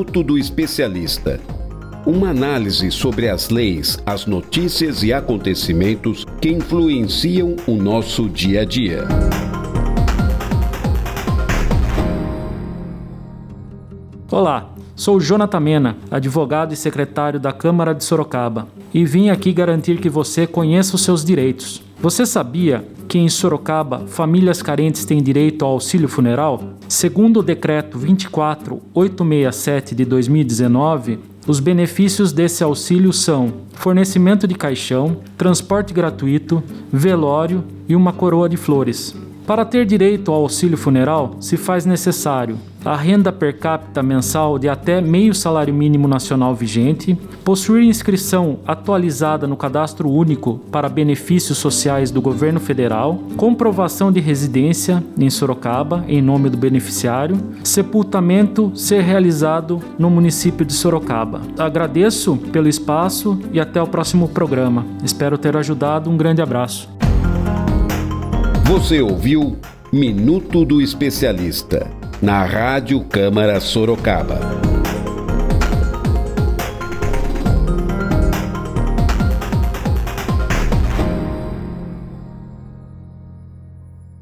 Minuto do Especialista. Uma análise sobre as leis, as notícias e acontecimentos que influenciam o nosso dia a dia. Olá, sou Jonathan Mena, advogado e secretário da Câmara de Sorocaba, e vim aqui garantir que você conheça os seus direitos. Você sabia que em Sorocaba famílias carentes têm direito ao auxílio funeral? Segundo o decreto 24867 de 2019, os benefícios desse auxílio são fornecimento de caixão, transporte gratuito, velório e uma coroa de flores. Para ter direito ao auxílio funeral, se faz necessário a renda per capita mensal de até meio salário mínimo nacional vigente, possuir inscrição atualizada no Cadastro Único para benefícios sociais do governo federal, comprovação de residência em Sorocaba em nome do beneficiário, sepultamento ser realizado no município de Sorocaba. Agradeço pelo espaço e até o próximo programa. Espero ter ajudado. Um grande abraço. Você ouviu Minuto do Especialista, na Rádio Câmara Sorocaba.